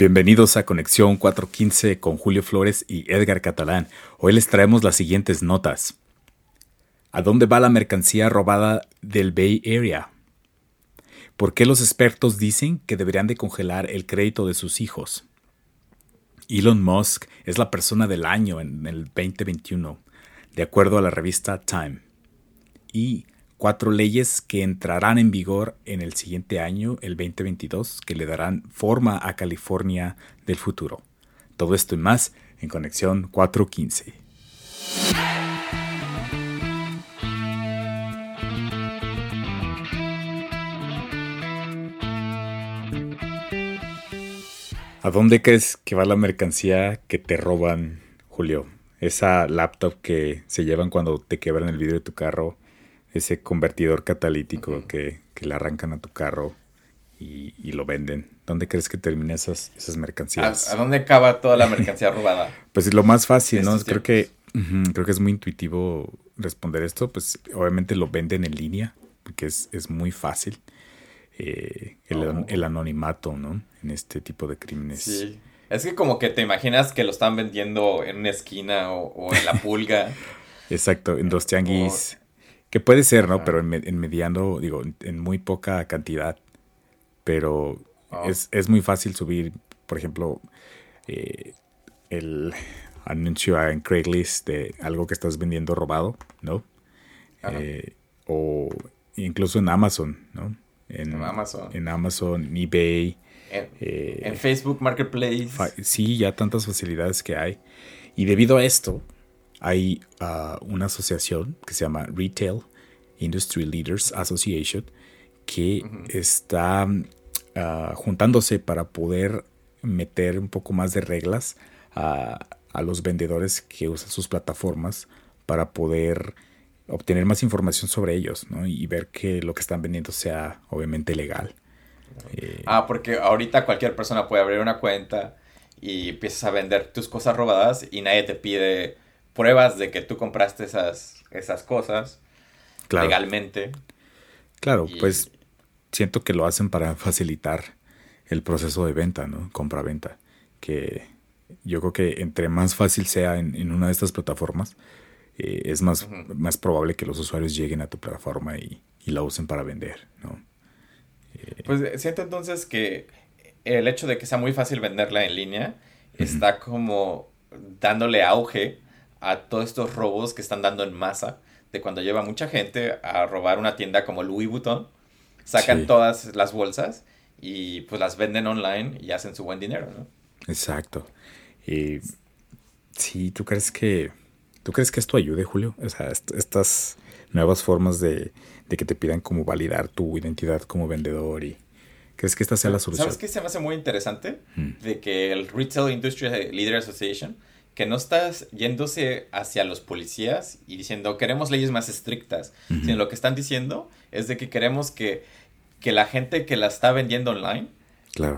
Bienvenidos a Conexión 415 con Julio Flores y Edgar Catalán. Hoy les traemos las siguientes notas. ¿A dónde va la mercancía robada del Bay Area? ¿Por qué los expertos dicen que deberían de congelar el crédito de sus hijos? Elon Musk es la persona del año en el 2021, de acuerdo a la revista Time. Y cuatro leyes que entrarán en vigor en el siguiente año, el 2022, que le darán forma a California del futuro. Todo esto y más en Conexión 415. ¿A dónde crees que va la mercancía que te roban, Julio? Esa laptop que se llevan cuando te quebran el vidrio de tu carro ese convertidor catalítico que, le arrancan a tu carro y, lo venden. ¿Dónde crees que termina esas, esas mercancías? ¿A, dónde acaba toda la mercancía robada? pues lo más fácil, ¿no? Creo que, creo que es muy intuitivo responder esto. Pues obviamente lo venden en línea, porque es, muy fácil. Eh, oh. el, anonimato, ¿no? En este tipo de crímenes. Sí. Es que como que te imaginas que lo están vendiendo en una esquina o, en la pulga. Exacto, en dos tianguis. Que puede ser, ¿no? Pero en, mediano, digo, en muy poca cantidad. Pero ah. es, muy fácil subir, por ejemplo, eh, el anuncio en Craigslist de algo que estás vendiendo robado, ¿no? Eh, o incluso en Amazon, ¿no? En, Amazon. En Amazon, eBay. En, eh, en, Facebook Marketplace. Sí, ya tantas facilidades que hay. Y debido a esto, hay ah, una asociación que se llama Retail Industry Leaders Association que está ah, juntándose para poder meter un poco más de reglas a, los vendedores que usan sus plataformas para poder obtener más información sobre ellos y ver que lo que están vendiendo sea obviamente legal. Eh, ah, porque ahorita cualquier persona puede abrir una cuenta y empiezas a vender tus cosas robadas y nadie te pide pruebas de que tú compraste esas, esas cosas legalmente. Claro, pues siento que lo hacen para facilitar el proceso de venta, ¿no? Compra-venta. Que yo creo que entre más fácil sea en, una de estas plataformas, eh, es más, más probable que los usuarios lleguen a tu plataforma y, la usen para vender, ¿no? Eh, pues siento entonces que el hecho de que sea muy fácil venderla en línea está como dándole auge a todos estos robos que están dando en masa, de cuando lleva mucha gente a robar una tienda como Louis Vuitton, sacan todas las bolsas y pues las venden online y hacen su buen dinero, ¿no? Exacto. Y sí, ¿tú crees que tú crees que esto ayude, Julio? O sea, estas nuevas formas de, que te pidan como validar tu identidad como vendedor y ¿Crees que esta sea la solución? ¿Sabes qué se me hace muy interesante? De que el Retail Industry Leader Association que no estás yéndose hacia los policías y diciendo queremos leyes más estrictas, sino lo que están diciendo es de que queremos que, la gente que la está vendiendo online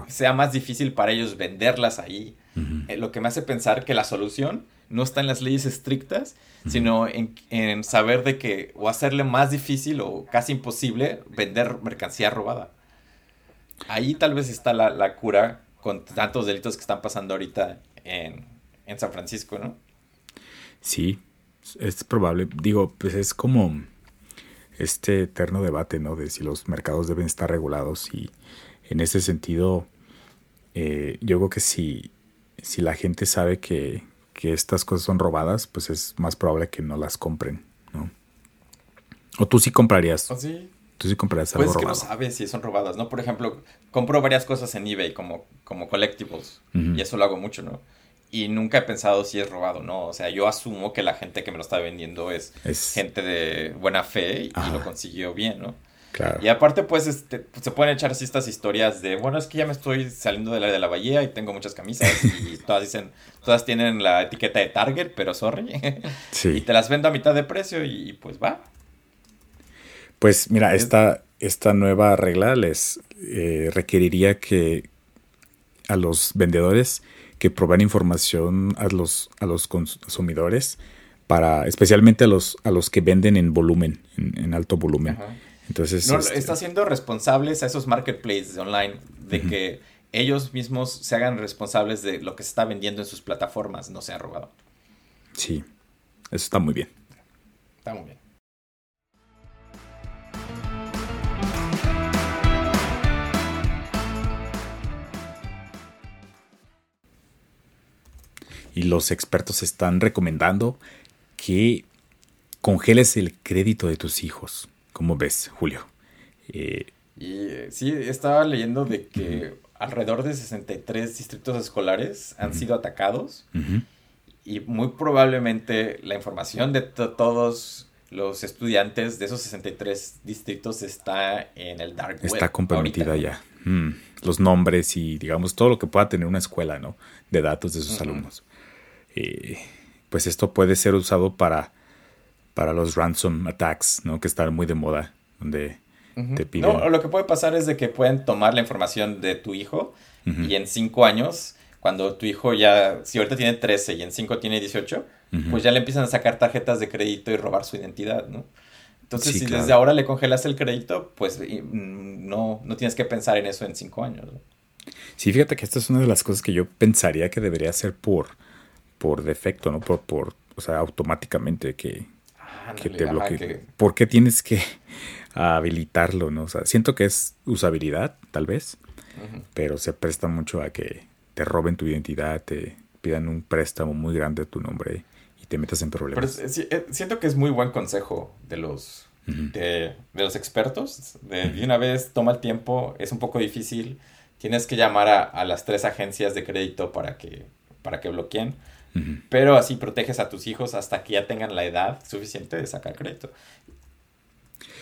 sea más difícil para ellos venderlas ahí. Eh, lo que me hace pensar que la solución no está en las leyes estrictas, sino en, saber de que o hacerle más difícil o casi imposible vender mercancía robada. Ahí tal vez está la, la cura con tantos delitos que están pasando ahorita en, en San Francisco, ¿no? Sí, es probable. Digo, pues es como este eterno debate, ¿no? De si los mercados deben estar regulados y en ese sentido, eh, yo creo que si, si la gente sabe que, estas cosas son robadas, pues es más probable que no las compren, ¿no? O tú sí comprarías. ¿O sí? Tú sí comprarías algo pues que no sabes si son robadas, ¿no? Por ejemplo, compro varias cosas en eBay como, como collectibles y eso lo hago mucho, ¿no? Y nunca he pensado si es robado, ¿no? O sea, yo asumo que la gente que me lo está vendiendo es, gente de buena fe y, lo consiguió bien, ¿no? Claro. Y aparte, pues, este, se pueden echar así estas historias de, bueno, es que ya me estoy saliendo de la de la bahía y tengo muchas camisas y todas dicen, todas tienen la etiqueta de Target, pero sorry. Sí. y te las vendo a mitad de precio y, pues va. Pues mira, esta, esta nueva regla les eh, requeriría que a los vendedores que provean información a los, a los consumidores, para, especialmente a los, a los que venden en volumen, en, alto volumen. Entonces, no, este está siendo responsables a esos marketplaces online de que ellos mismos se hagan responsables de lo que se está vendiendo en sus plataformas, no sea robado. Sí, eso está muy bien. Está muy bien. Y los expertos están recomendando que congeles el crédito de tus hijos. ¿Cómo ves, Julio? Eh, y sí, estaba leyendo de que alrededor de 63 distritos escolares han sido atacados y muy probablemente la información de todos los estudiantes de esos 63 distritos está en el dark web. Está comprometida ya. Mm, los nombres y digamos todo lo que pueda tener una escuela, ¿no? De datos de sus alumnos. Eh, pues esto puede ser usado para, para los ransom attacks, ¿no? Que están muy de moda, donde te piden... No, lo que puede pasar es de que pueden tomar la información de tu hijo y en cinco años, cuando tu hijo ya, si ahorita tiene 13 y en cinco tiene 18, pues ya le empiezan a sacar tarjetas de crédito y robar su identidad, ¿no? Entonces, si desde ahora le congelas el crédito, pues mm, no, no tienes que pensar en eso en cinco años. ¿no? Sí, fíjate que esta es una de las cosas que yo pensaría que debería ser por, por defecto, ¿no? Por, por o sea, automáticamente que, te bloquee. ¿Por qué tienes que habilitarlo, no? O sea, siento que es usabilidad, tal vez, pero se presta mucho a que te roben tu identidad, te pidan un préstamo muy grande a tu nombre y te metas en problemas. Pero siento que es muy buen consejo de los, de, los expertos. De, una vez toma el tiempo, es un poco difícil. Tienes que llamar a, a las tres agencias de crédito para que, para que bloqueen pero así proteges a tus hijos hasta que ya tengan la edad suficiente de sacar crédito.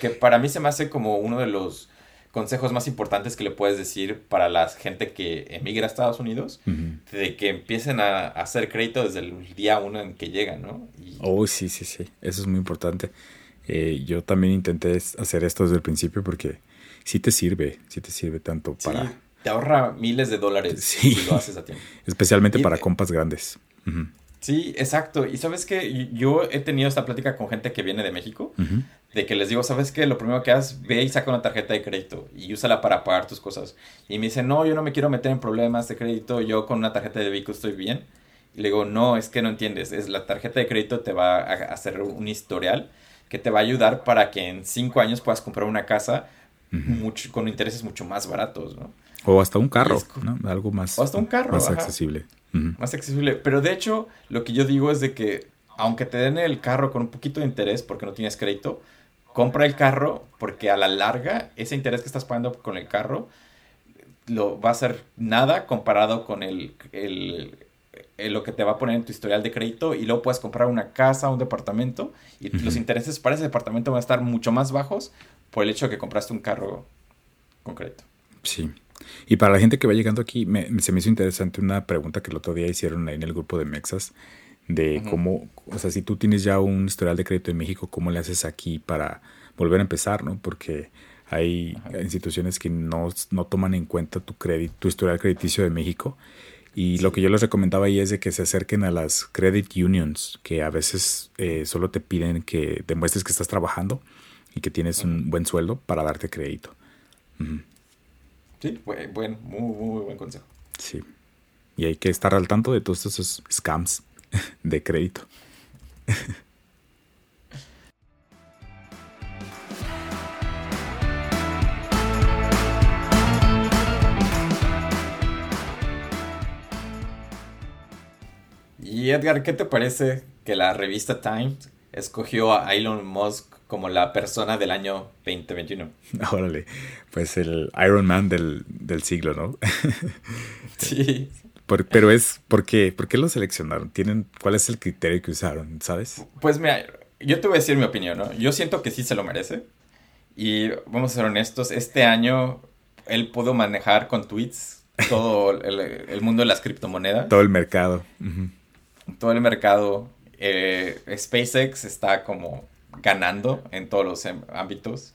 Que para mí se me hace como uno de los consejos más importantes que le puedes decir para la gente que emigra a Estados Unidos, de que empiecen a, hacer crédito desde el día uno en que llegan, ¿no? Oh, sí, sí, sí, eso es muy importante. Eh, yo también intenté hacer esto desde el principio porque sí te sirve, sí te sirve tanto para... Te ahorra miles de dólares si lo haces a tiempo. Especialmente para compas grandes. Sí, exacto. Y sabes que yo he tenido esta plática con gente que viene de México, de que les digo, ¿sabes qué? Lo primero que haces, ve y saca una tarjeta de crédito y úsala para pagar tus cosas. Y me dicen, no, yo no me quiero meter en problemas de crédito, yo con una tarjeta de débito estoy bien. Y le digo, no, es que no entiendes, es la tarjeta de crédito te va a hacer un historial que te va a ayudar para que en cinco años puedas comprar una casa mucho, con intereses mucho más baratos, ¿no? O hasta un carro, ¿no? Algo más, o hasta un carro, más accesible. Más accesible. Pero de hecho, lo que yo digo es de que, aunque te den el carro con un poquito de interés porque no tienes crédito, compra el carro porque a la larga ese interés que estás pagando con el carro lo va a ser nada comparado con el, el, lo que te va a poner en tu historial de crédito y luego puedes comprar una casa, un departamento y los intereses para ese departamento van a estar mucho más bajos por el hecho de que compraste un carro con crédito. Sí. Y para la gente que va llegando aquí, se me hizo interesante una pregunta que el otro día hicieron ahí en el grupo de Mexas, de cómo, o sea, si tú tienes ya un historial de crédito en México, ¿cómo le haces aquí para volver a empezar, no? Porque hay instituciones que no, toman en cuenta tu crédito, tu historial crediticio de México. Y lo que yo les recomendaba ahí es de que se acerquen a las credit unions, que a veces eh, solo te piden que demuestres que estás trabajando y que tienes un buen sueldo para darte crédito. Sí, buen, muy, muy buen consejo. Sí. Y hay que estar al tanto de todos esos scams de crédito. Y Edgar, ¿qué te parece que la revista Times escogió a Elon Musk como la persona del año 2021. Órale, pues el Iron Man del, siglo, ¿no? sí. pero es, ¿por qué? ¿Por qué lo seleccionaron? ¿Tienen, ¿Cuál es el criterio que usaron, sabes? Pues mira, yo te voy a decir mi opinión, ¿no? Yo siento que sí se lo merece. Y vamos a ser honestos, este año él pudo manejar con tweets todo el, mundo de las criptomonedas. Todo el mercado. Todo el mercado. Eh, SpaceX está como ganando en todos los em, ámbitos.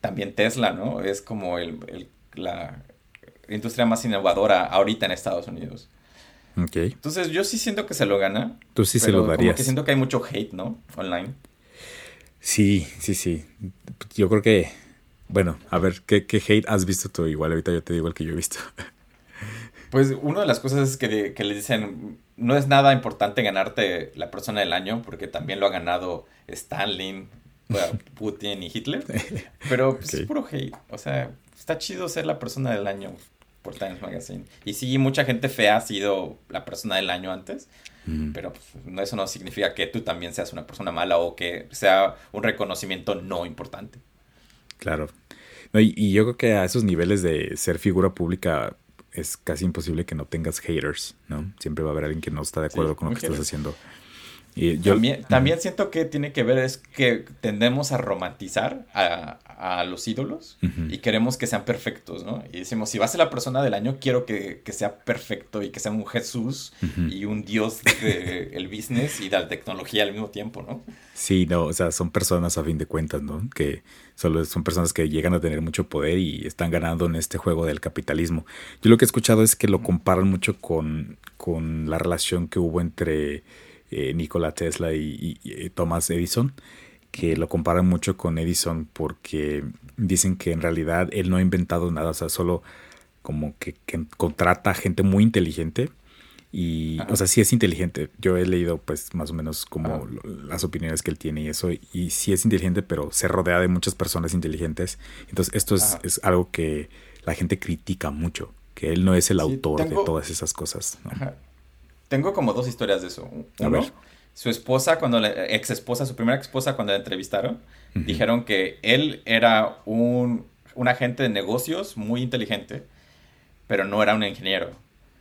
También Tesla, ¿no? Es como el, la industria más innovadora ahorita en Estados Unidos. Ok. Entonces yo sí siento que se lo gana. Tú sí se lo darías. Como siento que hay mucho hate, ¿no? Online. Sí, sí, sí. Yo creo que, bueno, a ver, ¿qué, hate has visto tú? Igual ahorita yo te digo el que yo he visto. Pues una de las cosas es que, que les dicen, no es nada importante ganarte la persona del año, porque también lo ha ganado Stalin, Putin y Hitler. Pero pues, es puro hate. O sea, está chido ser la persona del año por Times Magazine. Y sí, mucha gente fea ha sido la persona del año antes. Pero pues, eso no significa que tú también seas una persona mala o que sea un reconocimiento no importante. Claro. y, yo creo que a esos niveles de ser figura pública es casi imposible que no tengas haters, ¿no? Siempre va a haber alguien que no está de acuerdo con lo que estás haciendo. Y yo, también, siento que tiene que ver es que tendemos a romantizar a, los ídolos y queremos que sean perfectos, ¿no? Y decimos, si va a ser la persona del año, quiero que, sea perfecto y que sea un Jesús y un dios del business y de la tecnología al mismo tiempo, ¿no? Sí, no, o sea, son personas a fin de cuentas, ¿no? Que solo son personas que llegan a tener mucho poder y están ganando en este juego del capitalismo. Yo lo que he escuchado es que lo comparan mucho con, con la relación que hubo entre eh, Nikola Tesla y, Thomas Edison, que lo comparan mucho con Edison porque dicen que en realidad él no ha inventado nada, o sea, solo como que, contrata gente muy inteligente y, o sea, sí es inteligente. Yo he leído, pues, más o menos como las opiniones que él tiene y eso. Y sí es inteligente, pero se rodea de muchas personas inteligentes. Entonces, esto es, algo que la gente critica mucho, que él no es el autor de todas esas cosas. Tengo como dos historias de eso. Uno, su esposa, cuando la ex esposa, su primera esposa, cuando la entrevistaron, dijeron que él era un, agente de negocios muy inteligente, pero no era un ingeniero.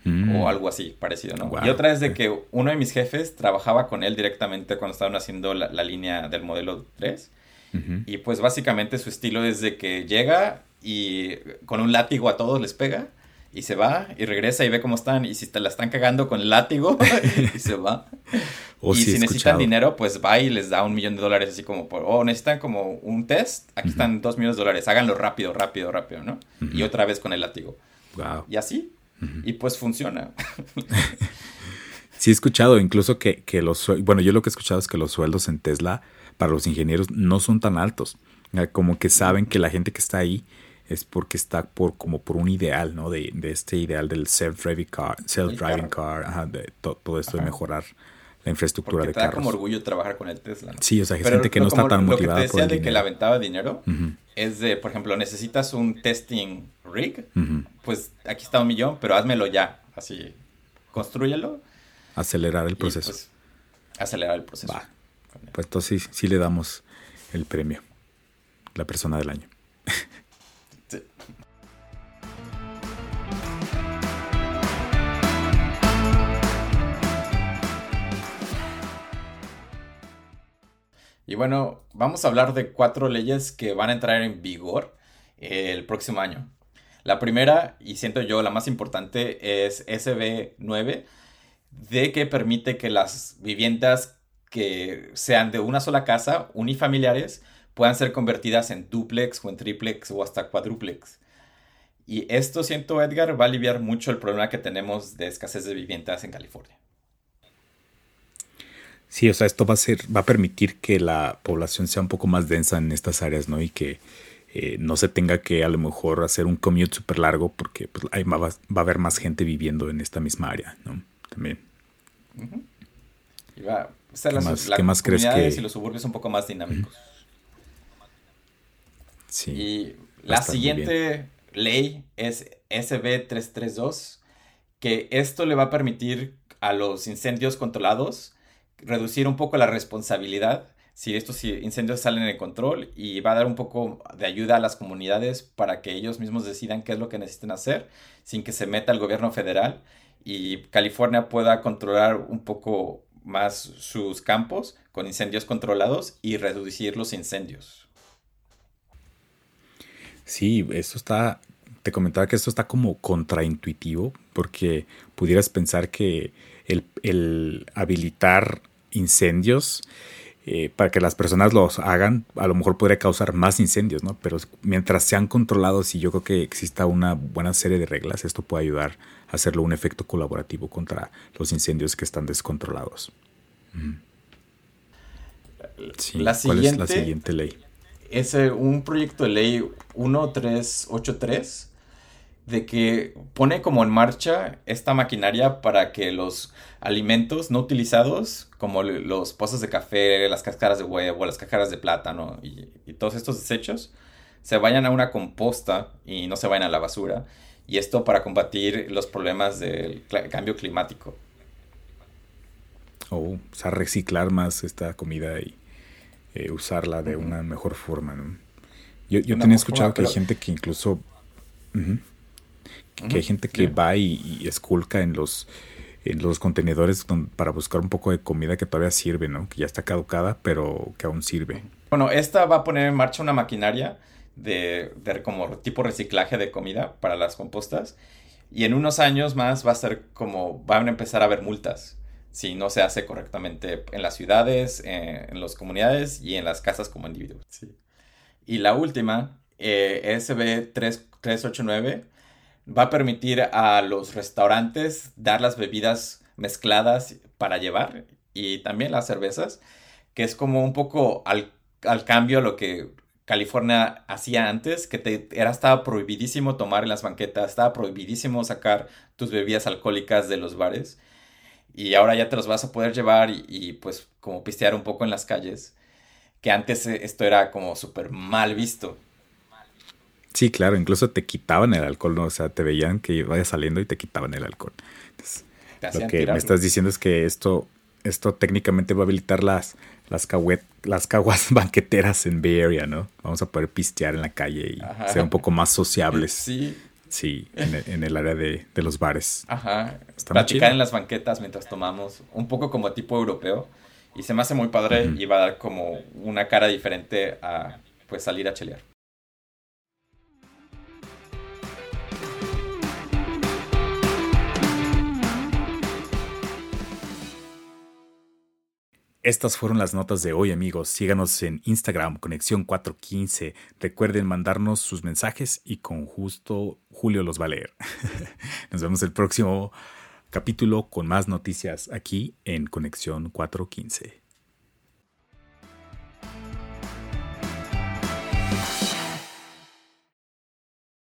Mm. O algo así, parecido, ¿no? Y otra es de que uno de mis jefes trabajaba con él directamente cuando estaban haciendo la, línea del modelo 3. Y pues básicamente su estilo es de que llega y con un látigo a todos les pega y se va y regresa y ve cómo están y si te la están cagando con el látigo y se va. y si necesitan dinero, pues va y les da un millón de dólares así como por, oh, necesitan como un test, aquí están dos millones de dólares, háganlo rápido, rápido, rápido, ¿no? Y otra vez con el látigo. Wow. Y así. Y pues funciona. sí he escuchado incluso que, que los, bueno, yo lo que he escuchado es que los sueldos en Tesla para los ingenieros no son tan altos. Como que saben que la gente que está ahí es porque está por como por un ideal, ¿no? De, de este ideal del self-driving car, self-driving car, ajá, de todo esto de mejorar la infraestructura porque de te da como orgullo trabajar con el Tesla. Sí, o sea, hay gente que no está tan motivada lo que te decía de que la aventaba dinero es de, por ejemplo, necesitas un testing rig, pues aquí está un millón, pero házmelo ya, así, construyelo. Acelerar el proceso. Pues, acelerar el proceso. Va. Pues entonces sí, sí le damos el premio, la persona del año. Y bueno, vamos a hablar de cuatro leyes que van a entrar en vigor el próximo año. La primera, y siento yo la más importante, es SB9, de que permite que las viviendas que sean de una sola casa, unifamiliares, puedan ser convertidas en duplex o en triplex o hasta cuadruplex. Y esto, siento Edgar, va a aliviar mucho el problema que tenemos de escasez de viviendas en California. Sí, o sea, esto va a ser, va a permitir que la población sea un poco más densa en estas áreas, ¿no? Y que eh, no se tenga que a lo mejor hacer un commute súper largo porque pues, va, va, a haber más gente viviendo en esta misma área, ¿no? También. y va, ¿Qué, más, ¿qué más crees que... y los suburbios un poco más dinámicos. Y la siguiente ley es SB 332, que esto le va a permitir a los incendios controlados reducir un poco la responsabilidad si estos incendios salen de control y va a dar un poco de ayuda a las comunidades para que ellos mismos decidan qué es lo que necesitan hacer sin que se meta el gobierno federal y California pueda controlar un poco más sus campos con incendios controlados y reducir los incendios. Sí, esto está, te comentaba que esto está como contraintuitivo, porque pudieras pensar que el, habilitar incendios eh, para que las personas los hagan, a lo mejor podría causar más incendios, ¿no? Pero mientras sean controlados y yo creo que exista una buena serie de reglas, esto puede ayudar a hacerlo un efecto colaborativo contra los incendios que están descontrolados. ¿Cuál es la siguiente ley? es un proyecto de ley 1383 de que pone como en marcha esta maquinaria para que los alimentos no utilizados, como los pozos de café, las cáscaras de huevo, las cáscaras de plátano y, todos estos desechos, se vayan a una composta y no se vayan a la basura. Y esto para combatir los problemas del cambio climático. O, sea, reciclar más esta comida y eh, usarla de una mejor forma, ¿no? Yo, yo tenía escuchado que hay gente que incluso que hay gente que va y, esculca en los, en los contenedores para buscar un poco de comida que todavía sirve, ¿no? Que ya está caducada, pero que aún sirve. Bueno, esta va a poner en marcha una maquinaria de, de como tipo reciclaje de comida para las compostas. Y en unos años más va a ser como, van a empezar a haber multas si no se hace correctamente en las ciudades, en, las comunidades y en las casas como individuos. Y la última, eh, SB 389 va a permitir a los restaurantes dar las bebidas mezcladas para llevar y también las cervezas, que es como un poco al, cambio a lo que California hacía antes, que era, estaba prohibidísimo tomar en las banquetas, estaba prohibidísimo sacar tus bebidas alcohólicas de los bares. Y ahora ya te los vas a poder llevar y, pues como pistear un poco en las calles, que antes esto era como súper mal visto. Sí, claro, incluso te quitaban el alcohol, ¿no? O sea, te veían que ibas saliendo y te quitaban el alcohol. lo que me estás diciendo es que esto, esto técnicamente va a habilitar las, las, las caguas banqueteras en Bay Area, ¿no? Vamos a poder pistear en la calle y ser un poco más sociables. Sí. Sí, en el, área de, los bares. Ajá. Platicar en las banquetas mientras tomamos, un poco como tipo europeo. Y se me hace muy padre y va a dar como una cara diferente a pues salir a chelear. Estas fueron las notas de hoy, amigos. Síganos en Instagram, Conexión 415. Recuerden mandarnos sus mensajes y con justo Julio los va a leer. Nos vemos el próximo capítulo con más noticias aquí en Conexión 415.